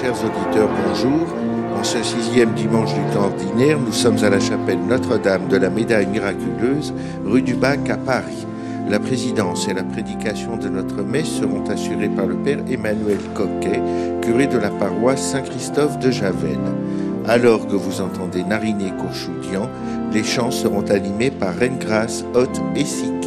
Chers auditeurs, bonjour. En ce sixième dimanche du temps ordinaire, nous sommes à la chapelle Notre-Dame de la Médaille miraculeuse, rue du Bac à Paris. La présidence et la prédication de notre messe seront assurées par le Père Emmanuel Coquet, curé de la paroisse Saint-Christophe de Javel. Alors que vous entendez nariner Courchoudian, les chants seront animés par Reine Grâce, Haute et Siquet.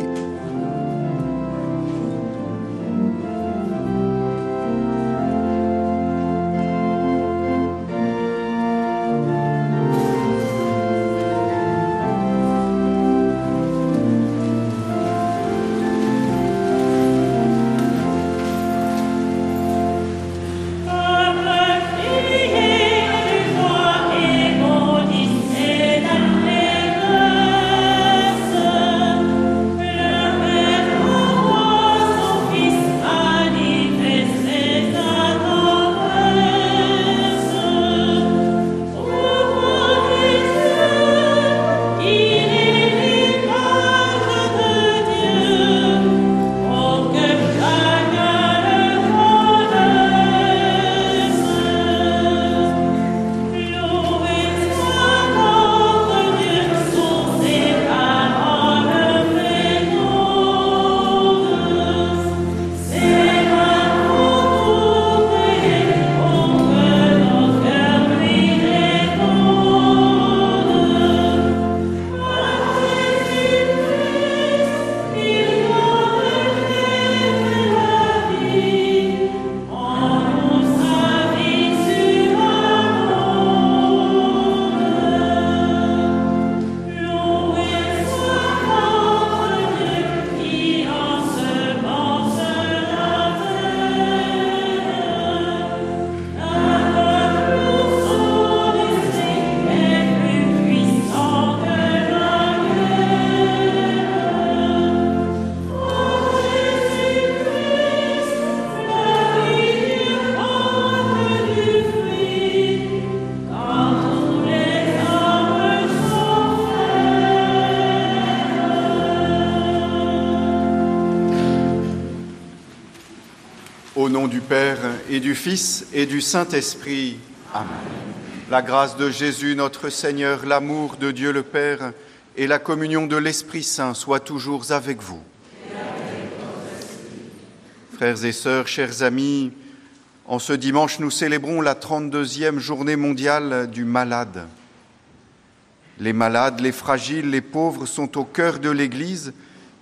Et du Fils et du Saint-Esprit. Amen. La grâce de Jésus notre Seigneur, l'amour de Dieu le Père et la communion de l'Esprit Saint soient toujours avec vous. Frères et sœurs, chers amis, en ce dimanche, nous célébrons la 32e journée mondiale du malade. Les malades, les fragiles, les pauvres sont au cœur de l'Église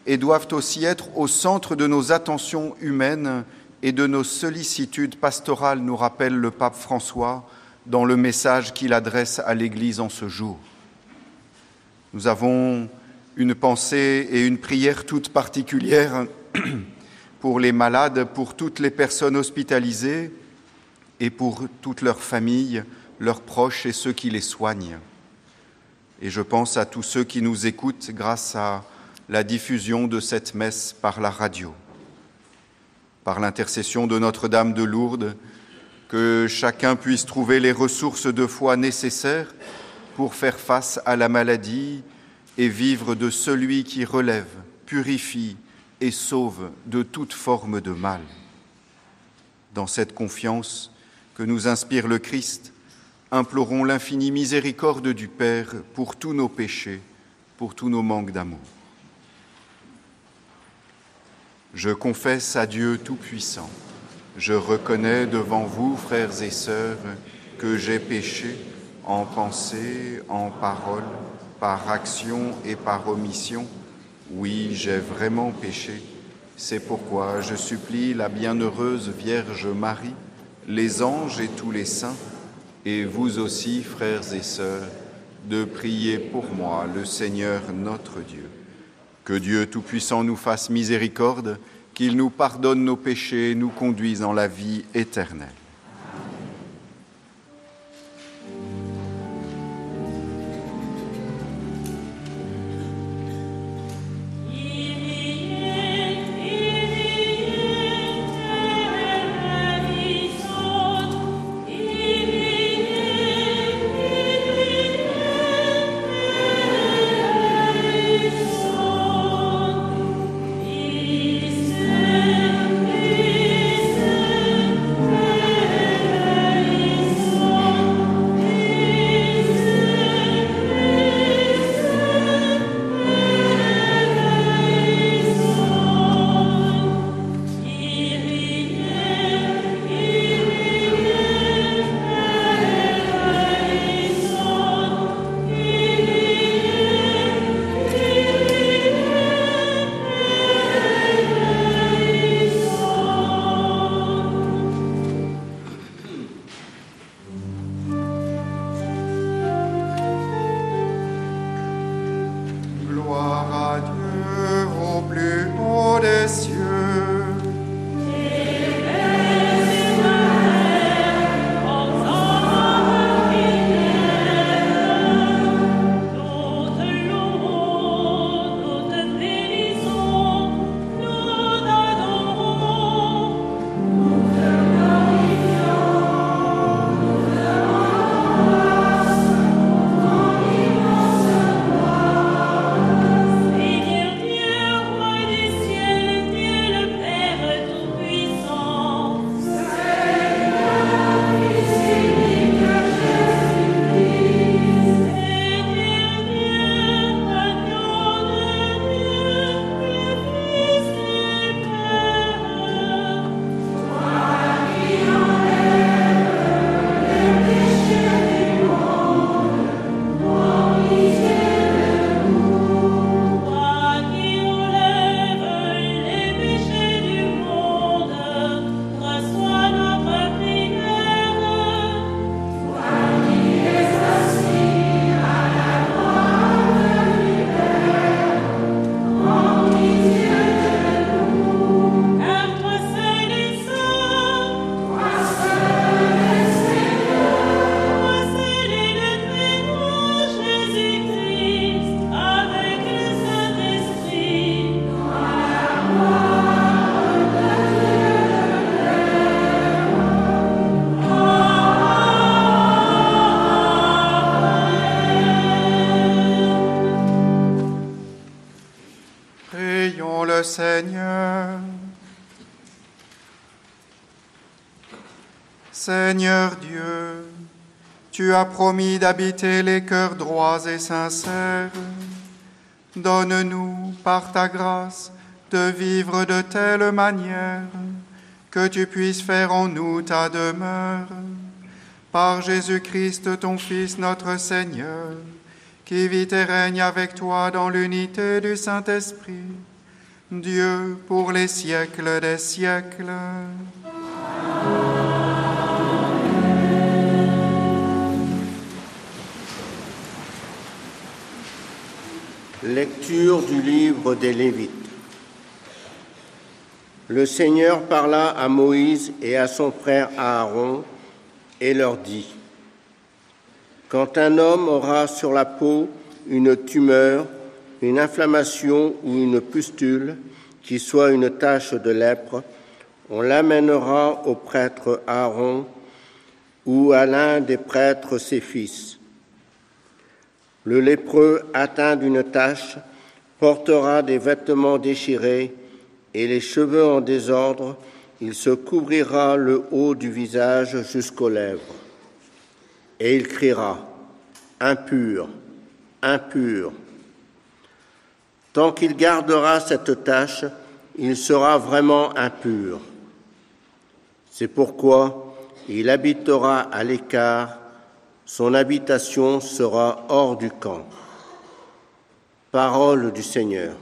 et doivent aussi être au centre de nos attentions humaines et de nos sollicitudes pastorales, nous rappelle le pape François dans le message qu'il adresse à l'Église en ce jour. Nous avons une pensée et une prière toute particulière pour les malades, pour toutes les personnes hospitalisées et pour toutes leurs familles, leurs proches et ceux qui les soignent. Et je pense à tous ceux qui nous écoutent grâce à la diffusion de cette messe par la radio par l'intercession de Notre-Dame de Lourdes, que chacun puisse trouver les ressources de foi nécessaires pour faire face à la maladie et vivre de celui qui relève, purifie et sauve de toute forme de mal. Dans cette confiance que nous inspire le Christ, implorons l'infinie miséricorde du Père pour tous nos péchés, pour tous nos manques d'amour. Je confesse à Dieu Tout-Puissant, je reconnais devant vous, frères et sœurs, que j'ai péché en pensée, en parole, par action et par omission. Oui, j'ai vraiment péché. C'est pourquoi je supplie la bienheureuse Vierge Marie, les anges et tous les saints, et vous aussi, frères et sœurs, de prier pour moi le Seigneur notre Dieu. Que Dieu Tout-Puissant nous fasse miséricorde, qu'il nous pardonne nos péchés et nous conduise en la vie éternelle. Promis d'habiter les cœurs droits et sincères. Donne-nous, par ta grâce, de vivre de telle manière que tu puisses faire en nous ta demeure. Par Jésus-Christ, ton Fils, notre Seigneur, qui vit et règne avec toi dans l'unité du Saint-Esprit, Dieu pour les siècles des siècles. Lecture du livre des Lévites. Le Seigneur parla à Moïse et à son frère Aaron et leur dit, Quand un homme aura sur la peau une tumeur, une inflammation ou une pustule, qui soit une tache de lèpre, on l'amènera au prêtre Aaron ou à l'un des prêtres ses fils. Le lépreux atteint d'une tache portera des vêtements déchirés et les cheveux en désordre, il se couvrira le haut du visage jusqu'aux lèvres. Et il criera, impur, impur. Tant qu'il gardera cette tâche, il sera vraiment impur. C'est pourquoi il habitera à l'écart son habitation sera hors du camp. Parole du Seigneur.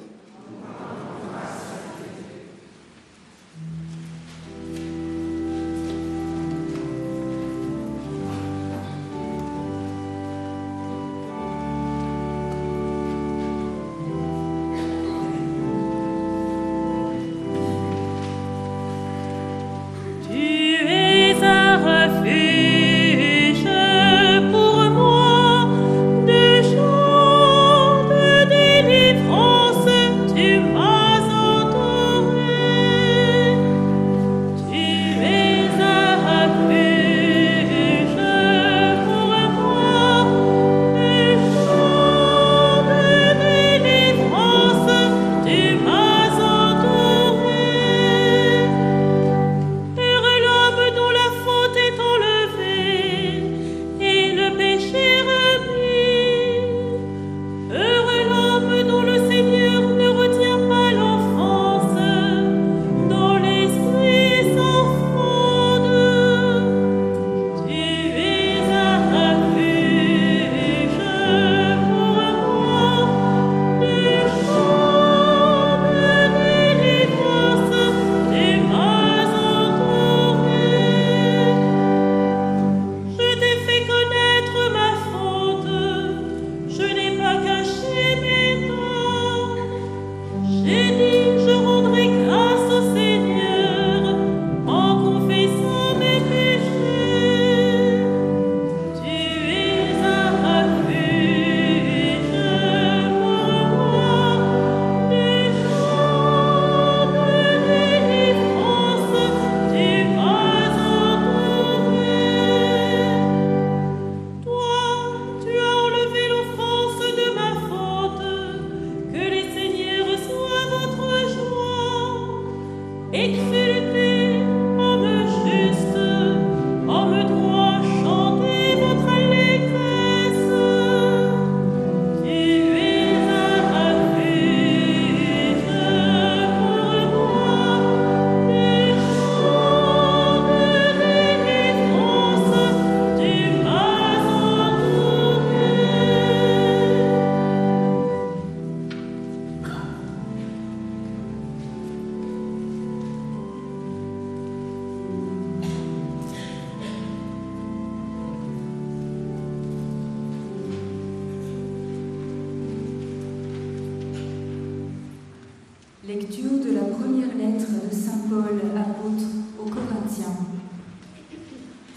Lecture de la première lettre de Saint Paul, apôtre aux Corinthiens.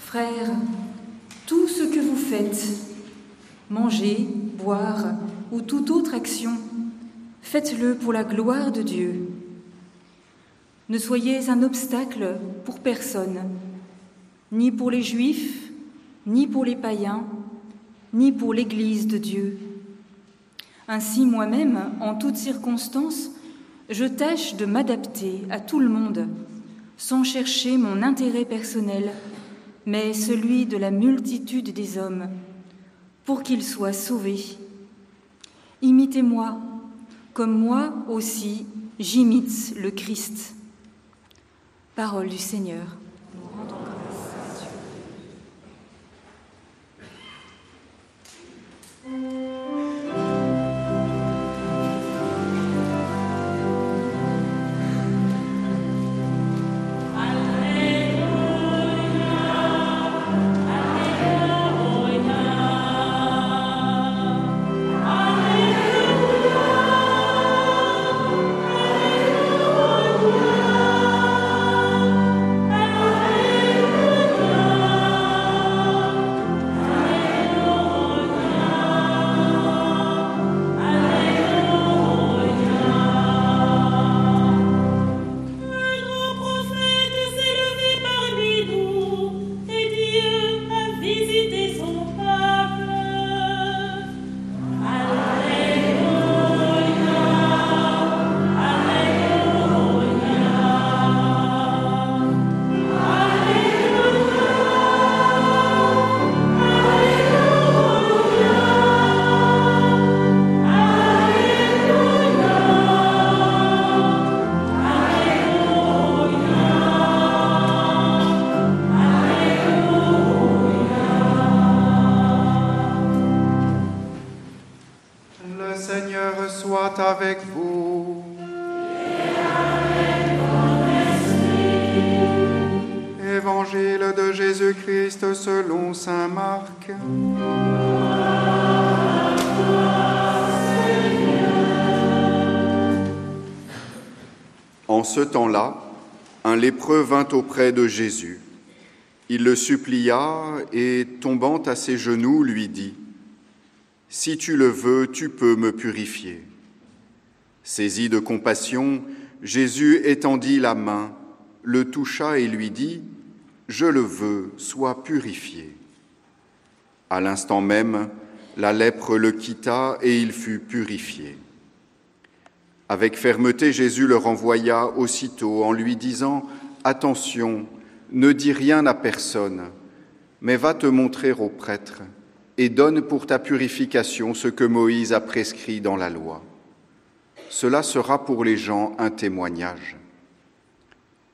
Frères, tout ce que vous faites, manger, boire ou toute autre action, faites-le pour la gloire de Dieu. Ne soyez un obstacle pour personne, ni pour les Juifs, ni pour les païens, ni pour l'Église de Dieu. Ainsi moi-même, en toutes circonstances, je tâche de m'adapter à tout le monde sans chercher mon intérêt personnel, mais celui de la multitude des hommes, pour qu'ils soient sauvés. Imitez-moi, comme moi aussi j'imite le Christ. Parole du Seigneur. Temps-là, un lépreux vint auprès de Jésus. Il le supplia et, tombant à ses genoux, lui dit, Si tu le veux, tu peux me purifier. Saisi de compassion, Jésus étendit la main, le toucha et lui dit, Je le veux, sois purifié. À l'instant même, la lèpre le quitta et il fut purifié. Avec fermeté, Jésus le renvoya aussitôt en lui disant, Attention, ne dis rien à personne, mais va te montrer au prêtre et donne pour ta purification ce que Moïse a prescrit dans la loi. Cela sera pour les gens un témoignage.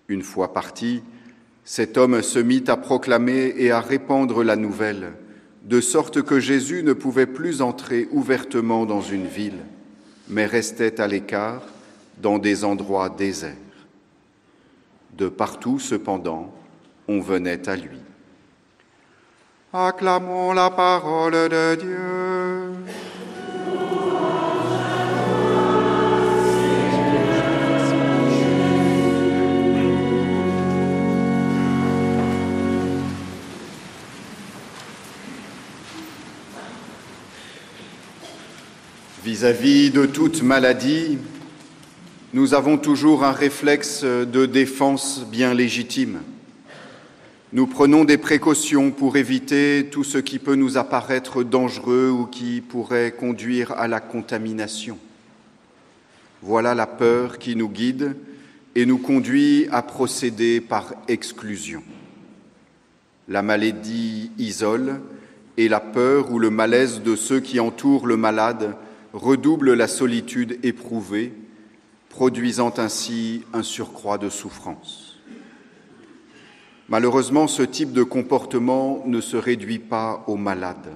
Une fois parti, cet homme se mit à proclamer et à répandre la nouvelle, de sorte que Jésus ne pouvait plus entrer ouvertement dans une ville mais restait à l'écart dans des endroits déserts. De partout, cependant, on venait à lui. Acclamons la parole de Dieu. Vis-à-vis de toute maladie, nous avons toujours un réflexe de défense bien légitime. Nous prenons des précautions pour éviter tout ce qui peut nous apparaître dangereux ou qui pourrait conduire à la contamination. Voilà la peur qui nous guide et nous conduit à procéder par exclusion. La maladie isole et la peur ou le malaise de ceux qui entourent le malade redouble la solitude éprouvée, produisant ainsi un surcroît de souffrance. Malheureusement, ce type de comportement ne se réduit pas aux malades.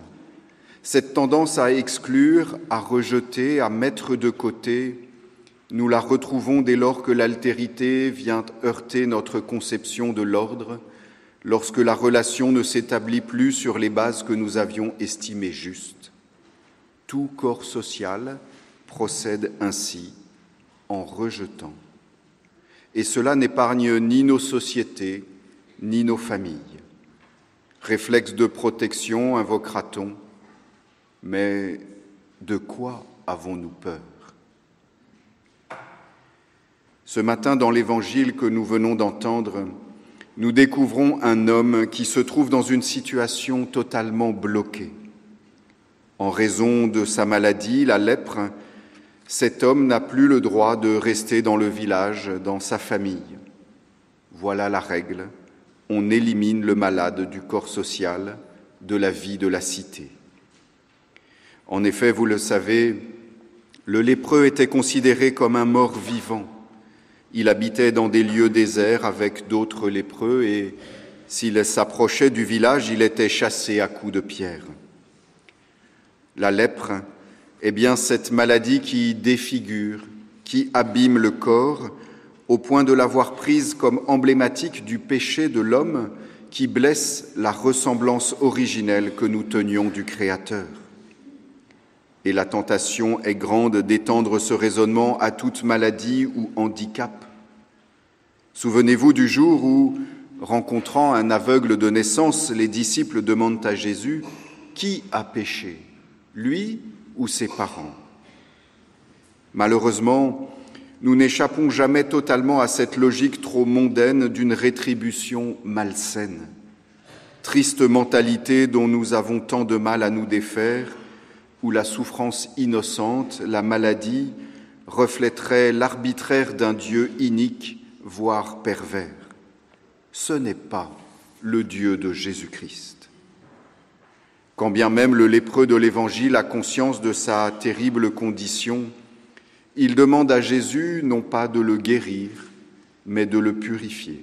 Cette tendance à exclure, à rejeter, à mettre de côté, nous la retrouvons dès lors que l'altérité vient heurter notre conception de l'ordre, lorsque la relation ne s'établit plus sur les bases que nous avions estimées justes. Tout corps social procède ainsi en rejetant. Et cela n'épargne ni nos sociétés, ni nos familles. Réflexe de protection, invoquera-t-on, mais de quoi avons-nous peur? Ce matin, dans l'évangile que nous venons d'entendre, nous découvrons un homme qui se trouve dans une situation totalement bloquée. En raison de sa maladie, la lèpre, cet homme n'a plus le droit de rester dans le village, dans sa famille. Voilà la règle. on élimine le malade du corps social, de la vie de la cité. En effet, vous le savez, le lépreux était considéré comme un mort vivant. Il habitait dans des lieux déserts avec d'autres lépreux et s'il s'approchait du village, il était chassé à coups de pierre. La lèpre est bien cette maladie qui défigure, qui abîme le corps, au point de l'avoir prise comme emblématique du péché de l'homme qui blesse la ressemblance originelle que nous tenions du Créateur. Et la tentation est grande d'étendre ce raisonnement à toute maladie ou handicap. Souvenez-vous du jour où, rencontrant un aveugle de naissance, les disciples demandent à Jésus, Qui a péché, lui ou ses parents Malheureusement, nous n'échappons jamais totalement à cette logique trop mondaine d'une rétribution malsaine. Triste mentalité dont nous avons tant de mal à nous défaire, où la souffrance innocente, la maladie, reflèterait l'arbitraire d'un Dieu inique, voire pervers. Ce n'est pas le Dieu de Jésus-Christ. Quand bien même le lépreux de l'Évangile a conscience de sa terrible condition, il demande à Jésus non pas de le guérir, mais de le purifier.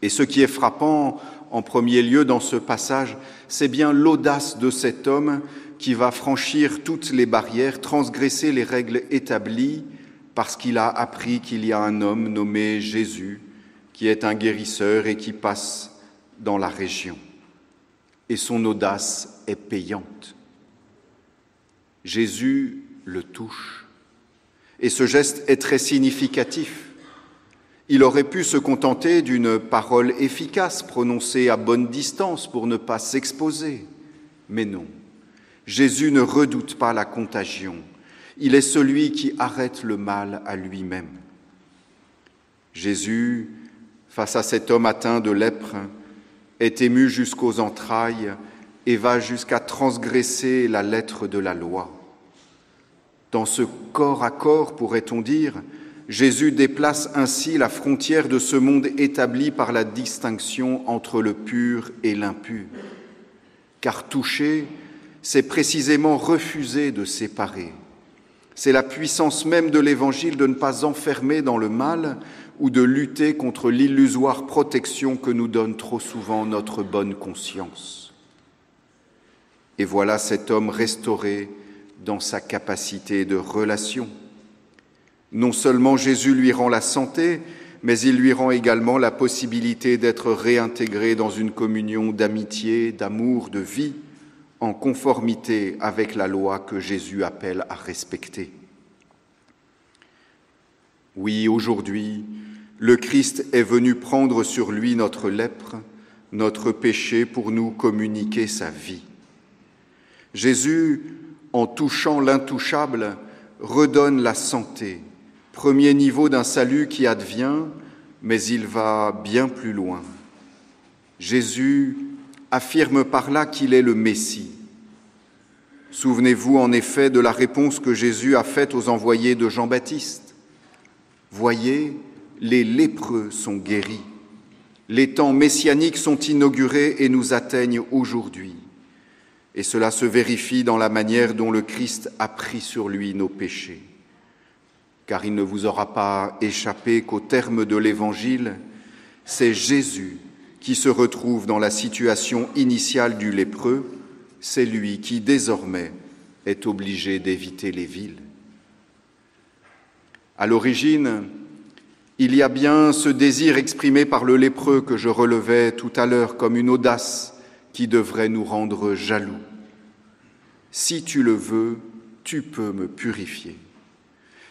Et ce qui est frappant en premier lieu dans ce passage, c'est bien l'audace de cet homme qui va franchir toutes les barrières, transgresser les règles établies, parce qu'il a appris qu'il y a un homme nommé Jésus, qui est un guérisseur et qui passe dans la région. Et son audace est payante. Jésus le touche. Et ce geste est très significatif. Il aurait pu se contenter d'une parole efficace prononcée à bonne distance pour ne pas s'exposer. Mais non, Jésus ne redoute pas la contagion. Il est celui qui arrête le mal à lui-même. Jésus, face à cet homme atteint de lèpre, est ému jusqu'aux entrailles et va jusqu'à transgresser la lettre de la loi. Dans ce corps à corps, pourrait-on dire, Jésus déplace ainsi la frontière de ce monde établi par la distinction entre le pur et l'impur. Car toucher, c'est précisément refuser de séparer. C'est la puissance même de l'Évangile de ne pas enfermer dans le mal ou de lutter contre l'illusoire protection que nous donne trop souvent notre bonne conscience. Et voilà cet homme restauré dans sa capacité de relation. Non seulement Jésus lui rend la santé, mais il lui rend également la possibilité d'être réintégré dans une communion d'amitié, d'amour, de vie, en conformité avec la loi que Jésus appelle à respecter. Oui, aujourd'hui, le Christ est venu prendre sur lui notre lèpre, notre péché pour nous communiquer sa vie. Jésus en touchant l'intouchable, redonne la santé, premier niveau d'un salut qui advient, mais il va bien plus loin. Jésus affirme par là qu'il est le Messie. Souvenez-vous en effet de la réponse que Jésus a faite aux envoyés de Jean-Baptiste. Voyez, les lépreux sont guéris. Les temps messianiques sont inaugurés et nous atteignent aujourd'hui. Et cela se vérifie dans la manière dont le Christ a pris sur lui nos péchés. Car il ne vous aura pas échappé qu'au terme de l'Évangile, c'est Jésus qui se retrouve dans la situation initiale du lépreux, c'est lui qui désormais est obligé d'éviter les villes. À l'origine, il y a bien ce désir exprimé par le lépreux que je relevais tout à l'heure comme une audace qui devrait nous rendre jaloux. Si tu le veux, tu peux me purifier.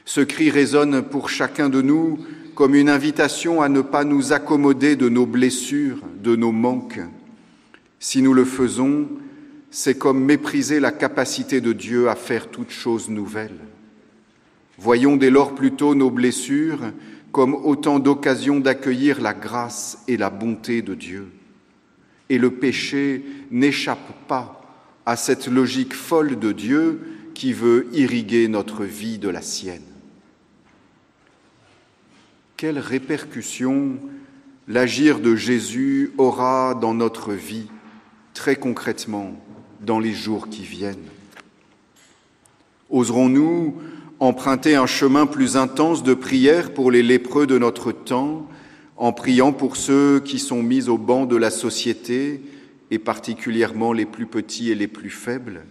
Ce cri résonne pour chacun de nous comme une invitation à ne pas nous accommoder de nos blessures, de nos manques. Si nous le faisons, c'est comme mépriser la capacité de Dieu à faire toutes choses nouvelles. Voyons dès lors plutôt nos blessures comme autant d'occasions d'accueillir la grâce et la bonté de Dieu et le péché n'échappe pas à cette logique folle de Dieu qui veut irriguer notre vie de la sienne. Quelles répercussions l'agir de Jésus aura dans notre vie, très concrètement, dans les jours qui viennent? Oserons-nous emprunter un chemin plus intense de prière pour les lépreux de notre temps, en priant pour ceux qui sont mis au banc de la société, et particulièrement les plus petits et les plus faibles.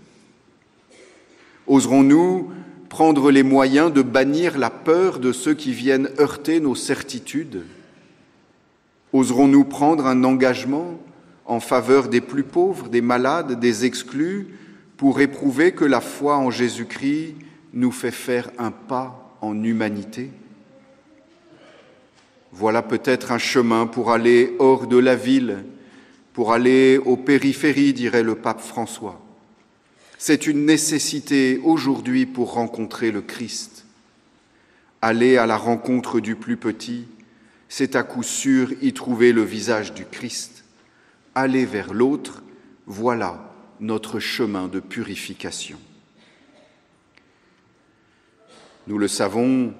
Oserons-nous prendre les moyens de bannir la peur de ceux qui viennent heurter nos certitudes? Oserons-nous prendre un engagement en faveur des plus pauvres, des malades, des exclus, pour éprouver que la foi en Jésus-Christ nous fait faire un pas en humanité Voilà peut-être un chemin pour aller hors de la ville, pour aller aux périphéries, dirait le pape François. C'est une nécessité aujourd'hui pour rencontrer le Christ. Aller à la rencontre du plus petit, c'est à coup sûr y trouver le visage du Christ. Aller vers l'autre, voilà notre chemin de purification. Nous le savons,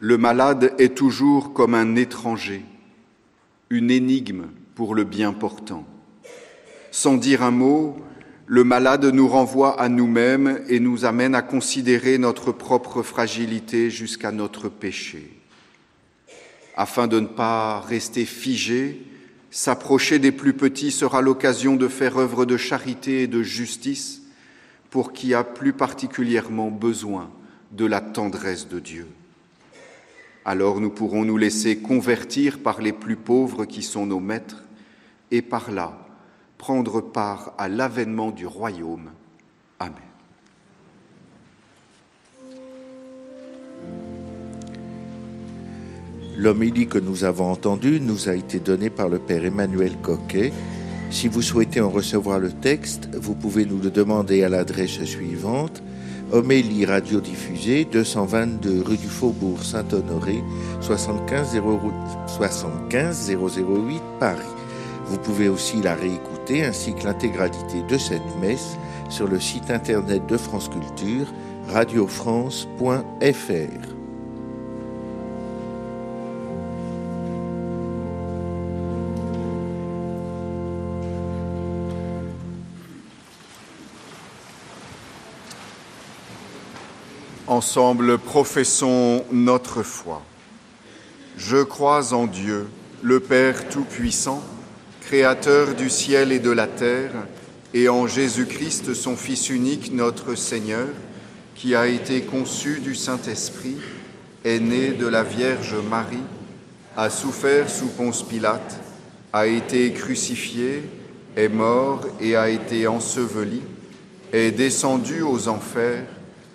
le malade est toujours comme un étranger, une énigme pour le bien portant. Sans dire un mot, le malade nous renvoie à nous-mêmes et nous amène à considérer notre propre fragilité jusqu'à notre péché. Afin de ne pas rester figé, s'approcher des plus petits sera l'occasion de faire œuvre de charité et de justice pour qui a plus particulièrement besoin de la tendresse de Dieu alors nous pourrons nous laisser convertir par les plus pauvres qui sont nos maîtres, et par là prendre part à l'avènement du royaume. Amen. L'homélie que nous avons entendue nous a été donnée par le Père Emmanuel Coquet. Si vous souhaitez en recevoir le texte, vous pouvez nous le demander à l'adresse suivante Homélie radiodiffusée, 222 rue du Faubourg Saint-Honoré, 75, 008 Paris. Vous pouvez aussi la réécouter ainsi que l'intégralité de cette messe sur le site internet de France Culture, radiofrance.fr. Ensemble, professons notre foi. Je crois en Dieu, le Père Tout-Puissant, Créateur du ciel et de la terre, et en Jésus-Christ, son Fils unique, notre Seigneur, qui a été conçu du Saint-Esprit, est né de la Vierge Marie, a souffert sous Ponce Pilate, a été crucifié, est mort et a été enseveli, est descendu aux enfers,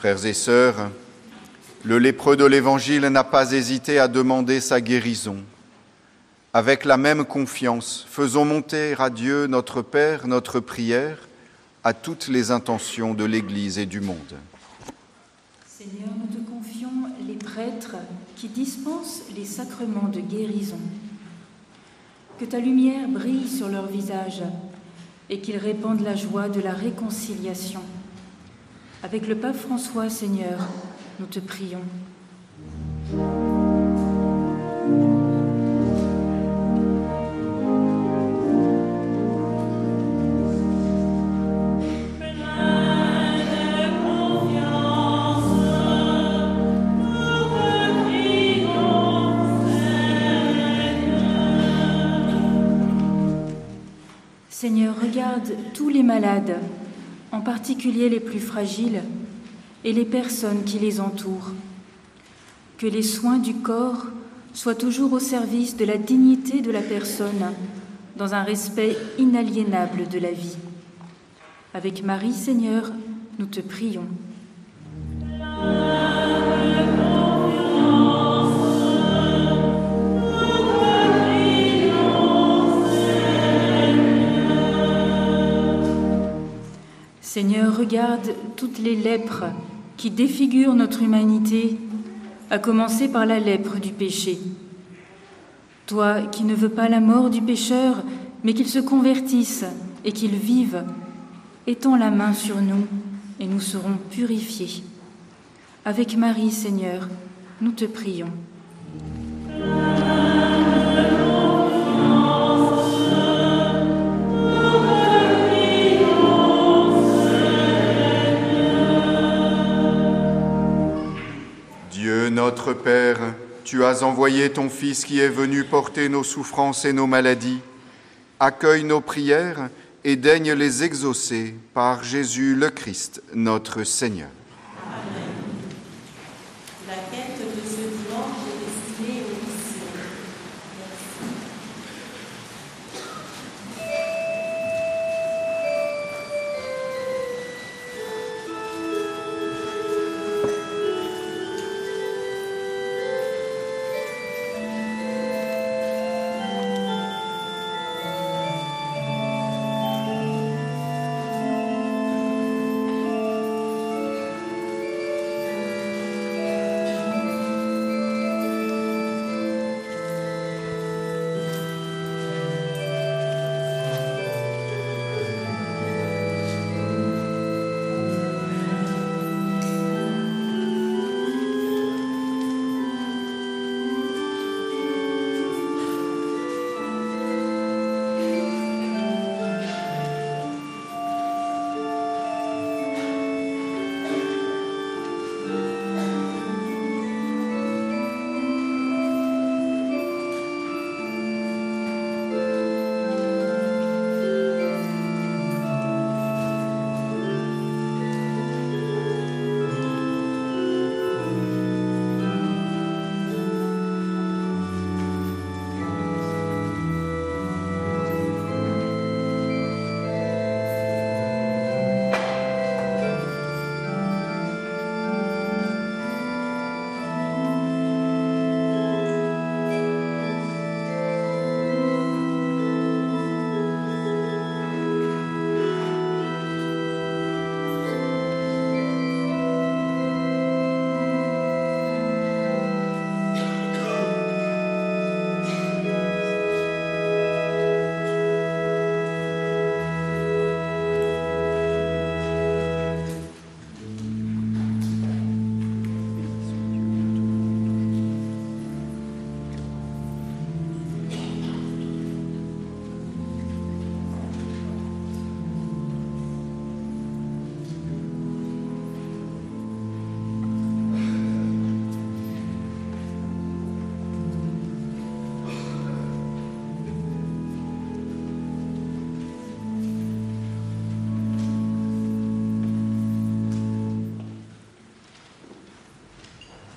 Frères et sœurs, le lépreux de l'Évangile n'a pas hésité à demander sa guérison. Avec la même confiance, faisons monter à Dieu notre Père notre prière à toutes les intentions de l'Église et du monde. Seigneur, nous te confions les prêtres qui dispensent les sacrements de guérison. Que ta lumière brille sur leur visage et qu'ils répandent la joie de la réconciliation. Avec le pape François, Seigneur, nous te prions. Seigneur, regarde tous les malades en particulier les plus fragiles et les personnes qui les entourent. Que les soins du corps soient toujours au service de la dignité de la personne, dans un respect inaliénable de la vie. Avec Marie, Seigneur, nous te prions. Seigneur, regarde toutes les lèpres qui défigurent notre humanité, à commencer par la lèpre du péché. Toi qui ne veux pas la mort du pécheur, mais qu'il se convertisse et qu'il vive, étends la main sur nous et nous serons purifiés. Avec Marie, Seigneur, nous te prions. Notre Père, tu as envoyé ton Fils qui est venu porter nos souffrances et nos maladies. Accueille nos prières et daigne les exaucer par Jésus le Christ, notre Seigneur.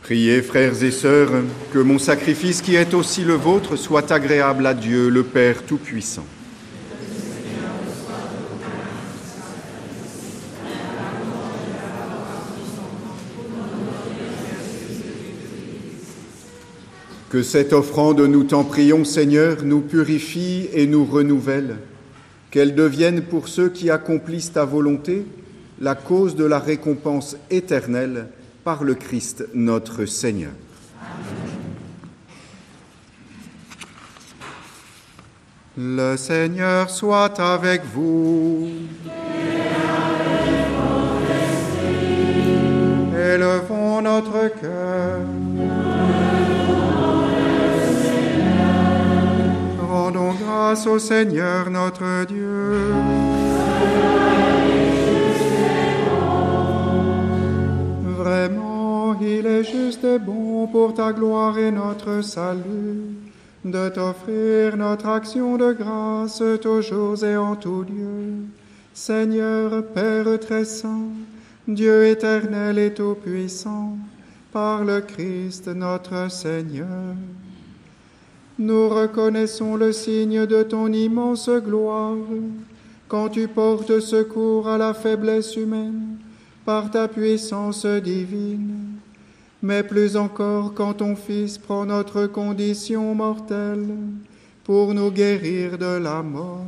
Priez, frères et sœurs, que mon sacrifice qui est aussi le vôtre soit agréable à Dieu, le Père Tout-Puissant. Que cette offrande, nous t'en prions, Seigneur, nous purifie et nous renouvelle, qu'elle devienne pour ceux qui accomplissent ta volonté la cause de la récompense éternelle par le Christ notre Seigneur. Le Seigneur soit avec vous. Élevons notre cœur. Rendons grâce au Seigneur notre Dieu. Il est juste et bon pour ta gloire et notre salut de t'offrir notre action de grâce toujours et en tout lieu. Seigneur Père très saint, Dieu éternel et tout-puissant, par le Christ notre Seigneur. Nous reconnaissons le signe de ton immense gloire quand tu portes secours à la faiblesse humaine par ta puissance divine, mais plus encore quand ton Fils prend notre condition mortelle pour nous guérir de la mort.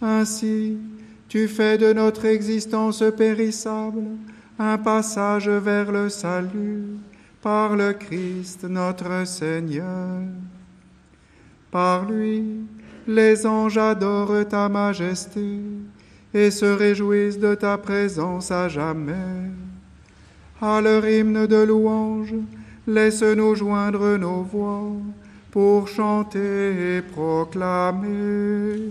Ainsi, Tu fais de notre existence périssable un passage vers le salut par le Christ notre Seigneur. Par lui, les anges adorent ta majesté et se réjouissent de ta présence à jamais. À leur hymne de louange, laisse-nous joindre nos voix pour chanter et proclamer.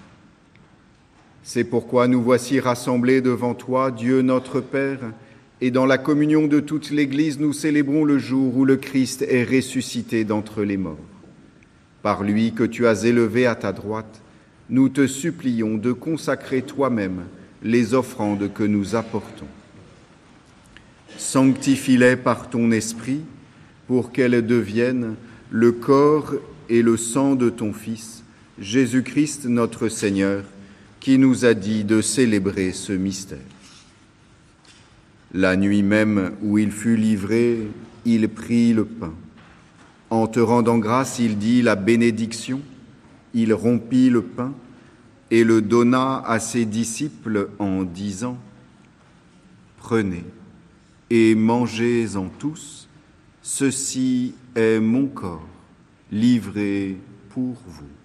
C'est pourquoi nous voici rassemblés devant toi, Dieu notre Père, et dans la communion de toute l'Église, nous célébrons le jour où le Christ est ressuscité d'entre les morts. Par lui que tu as élevé à ta droite, nous te supplions de consacrer toi-même les offrandes que nous apportons. Sanctifie-les par ton esprit pour qu'elles deviennent le corps et le sang de ton Fils, Jésus-Christ notre Seigneur, qui nous a dit de célébrer ce mystère. La nuit même où il fut livré, il prit le pain. En te rendant grâce, il dit la bénédiction, il rompit le pain et le donna à ses disciples en disant, Prenez et mangez-en tous, ceci est mon corps livré pour vous.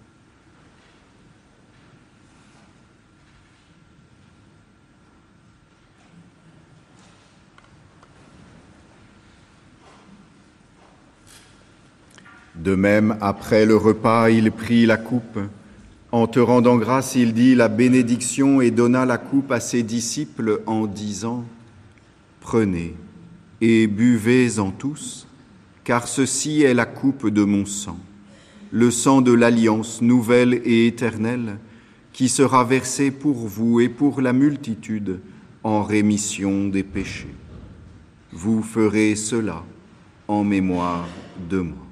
De même, après le repas, il prit la coupe. En te rendant grâce, il dit la bénédiction et donna la coupe à ses disciples en disant, Prenez et buvez-en tous, car ceci est la coupe de mon sang, le sang de l'alliance nouvelle et éternelle, qui sera versé pour vous et pour la multitude en rémission des péchés. Vous ferez cela en mémoire de moi.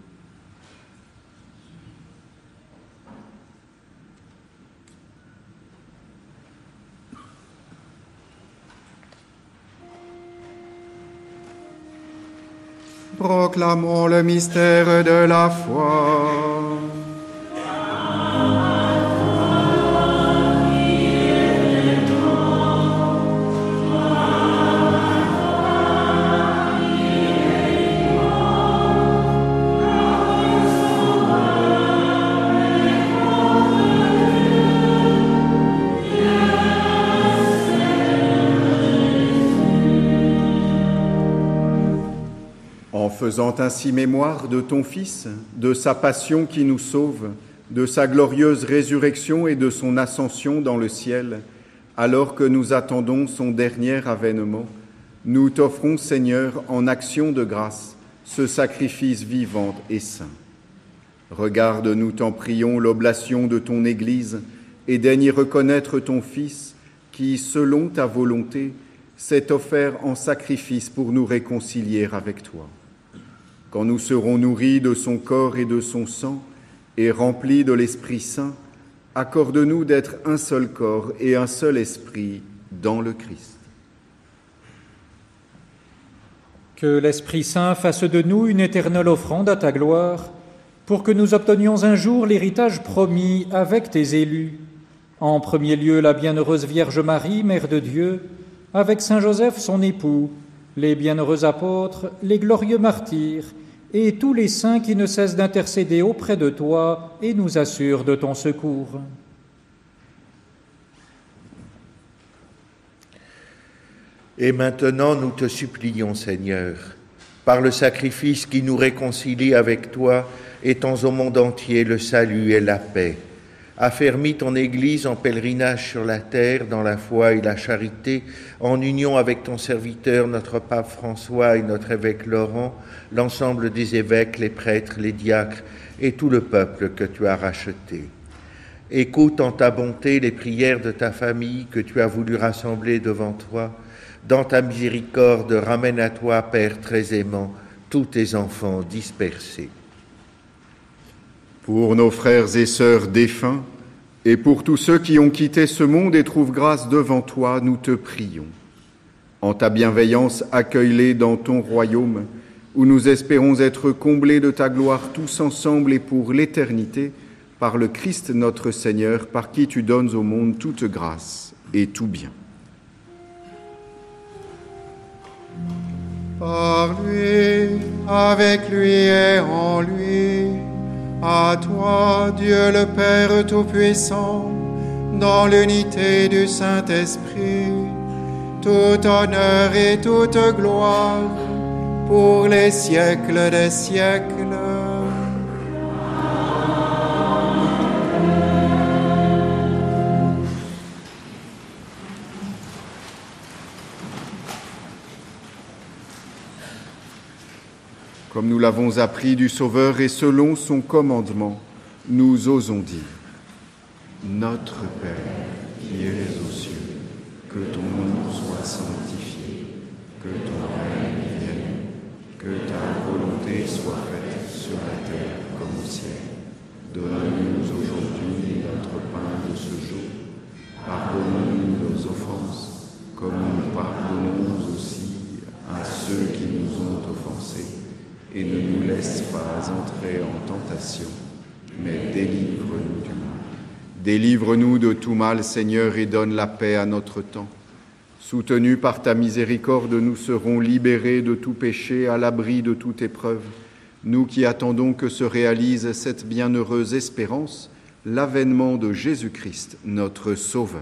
Proclamons le mystère de la foi. Faisant ainsi mémoire de ton Fils, de sa passion qui nous sauve, de sa glorieuse résurrection et de son ascension dans le ciel, alors que nous attendons son dernier avènement, nous t'offrons, Seigneur, en action de grâce, ce sacrifice vivant et saint. Regarde, nous t'en prions, l'oblation de ton Église, et daigne reconnaître ton Fils, qui, selon ta volonté, s'est offert en sacrifice pour nous réconcilier avec toi. Quand nous serons nourris de son corps et de son sang, et remplis de l'Esprit Saint, accorde-nous d'être un seul corps et un seul esprit dans le Christ. Que l'Esprit Saint fasse de nous une éternelle offrande à ta gloire, pour que nous obtenions un jour l'héritage promis avec tes élus. En premier lieu, la bienheureuse Vierge Marie, Mère de Dieu, avec Saint Joseph, son époux, les bienheureux apôtres, les glorieux martyrs, et tous les saints qui ne cessent d'intercéder auprès de toi et nous assurent de ton secours. Et maintenant, nous te supplions, Seigneur, par le sacrifice qui nous réconcilie avec toi, étends au monde entier le salut et la paix. Affermis ton Église en pèlerinage sur la terre, dans la foi et la charité, en union avec ton serviteur, notre pape François et notre évêque Laurent, l'ensemble des évêques, les prêtres, les diacres et tout le peuple que tu as racheté. Écoute en ta bonté les prières de ta famille que tu as voulu rassembler devant toi dans ta miséricorde, ramène à toi, Père très aimant, tous tes enfants dispersés. Pour nos frères et sœurs défunts, et pour tous ceux qui ont quitté ce monde et trouvent grâce devant toi, nous te prions. En ta bienveillance, accueille-les dans ton royaume, où nous espérons être comblés de ta gloire tous ensemble et pour l'éternité, par le Christ notre Seigneur, par qui tu donnes au monde toute grâce et tout bien. Par lui, avec lui et en lui, à toi, Dieu le Père Tout-Puissant, dans l'unité du Saint-Esprit, tout honneur et toute gloire pour les siècles des siècles. Comme nous l'avons appris du Sauveur et selon son commandement, nous osons dire, Notre Père qui es aux cieux, que ton nom soit sanctifié, que ton règne vienne, que ta volonté soit faite sur la terre comme au ciel. Laisse pas entrer en tentation, mais délivre-nous du mal. Délivre-nous de tout mal, Seigneur, et donne la paix à notre temps. Soutenus par ta miséricorde, nous serons libérés de tout péché, à l'abri de toute épreuve. Nous qui attendons que se réalise cette bienheureuse espérance, l'avènement de Jésus-Christ, notre Sauveur.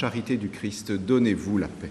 Charité du Christ, donnez-vous la paix.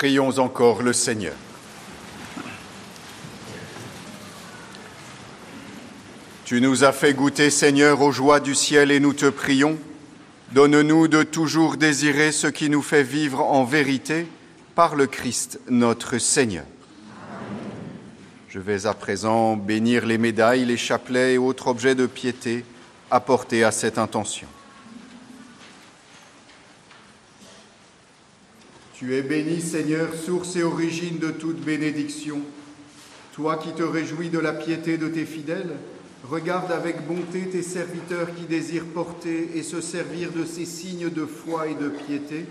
Prions encore le Seigneur. Tu nous as fait goûter, Seigneur, aux joies du ciel et nous te prions. Donne-nous de toujours désirer ce qui nous fait vivre en vérité par le Christ notre Seigneur. Je vais à présent bénir les médailles, les chapelets et autres objets de piété apportés à cette intention. Tu es béni, Seigneur, source et origine de toute bénédiction. Toi qui te réjouis de la piété de tes fidèles, regarde avec bonté tes serviteurs qui désirent porter et se servir de ces signes de foi et de piété.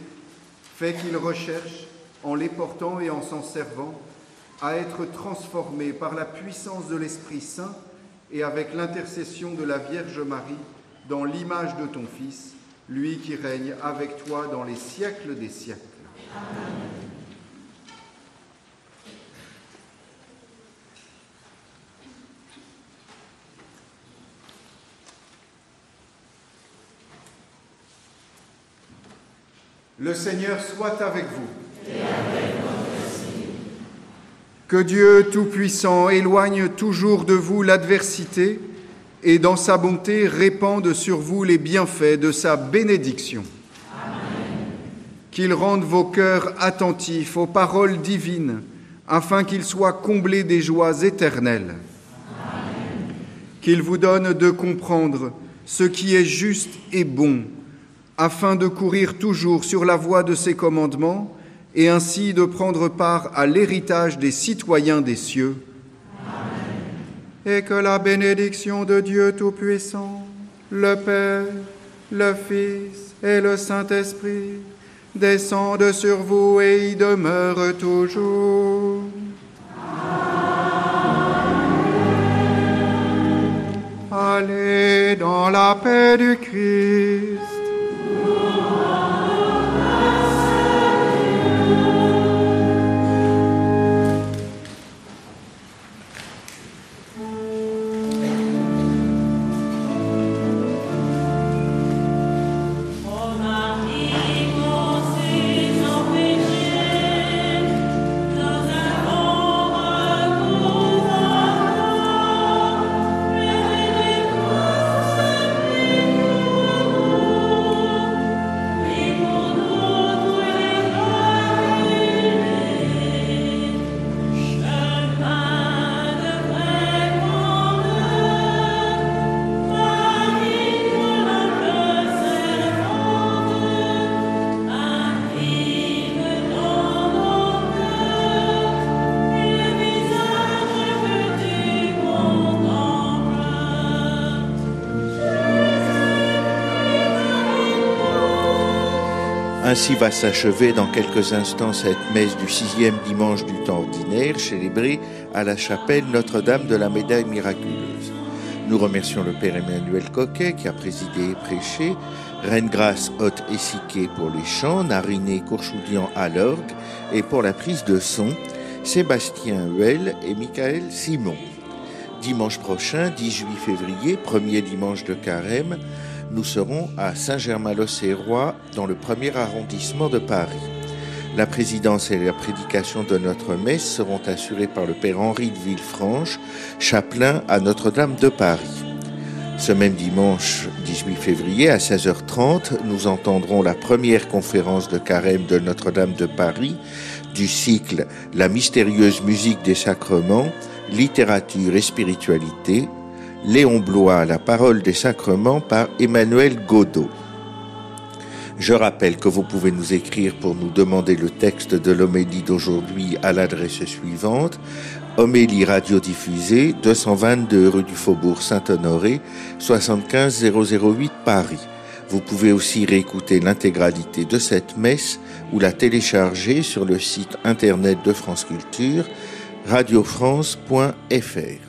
Fais qu'ils recherchent, en les portant et en s'en servant, à être transformés par la puissance de l'Esprit Saint et avec l'intercession de la Vierge Marie dans l'image de ton Fils, lui qui règne avec toi dans les siècles des siècles. Le Seigneur soit avec vous. Que Dieu Tout-Puissant éloigne toujours de vous l'adversité et dans sa bonté répande sur vous les bienfaits de sa bénédiction qu'il rende vos cœurs attentifs aux paroles divines, afin qu'ils soient comblés des joies éternelles. Qu'il vous donne de comprendre ce qui est juste et bon, afin de courir toujours sur la voie de ses commandements et ainsi de prendre part à l'héritage des citoyens des cieux. Et que la bénédiction de Dieu Tout-Puissant, le Père, le Fils et le Saint-Esprit descende sur vous et y demeure toujours. Allez dans la paix du Christ. Ainsi va s'achever dans quelques instants cette messe du sixième dimanche du temps ordinaire, célébrée à la chapelle Notre-Dame de la Médaille miraculeuse. Nous remercions le Père Emmanuel Coquet qui a présidé et prêché, Reine Grâce Haute Essiquet pour les chants, Nariné Courchoudian à l'orgue et pour la prise de son, Sébastien Huel et Michael Simon. Dimanche prochain, 18 février, premier dimanche de carême, nous serons à Saint-Germain-l'Auxerrois, dans le premier arrondissement de Paris. La présidence et la prédication de notre messe seront assurées par le Père Henri de Villefranche, chapelain à Notre-Dame de Paris. Ce même dimanche 18 février à 16h30, nous entendrons la première conférence de carême de Notre-Dame de Paris du cycle La mystérieuse musique des sacrements, littérature et spiritualité, Léon Blois, La parole des sacrements par Emmanuel Godot. Je rappelle que vous pouvez nous écrire pour nous demander le texte de l'homélie d'aujourd'hui à l'adresse suivante Homélie radiodiffusée 222 rue du Faubourg Saint-Honoré 75 008 Paris. Vous pouvez aussi réécouter l'intégralité de cette messe ou la télécharger sur le site internet de France Culture radiofrance.fr.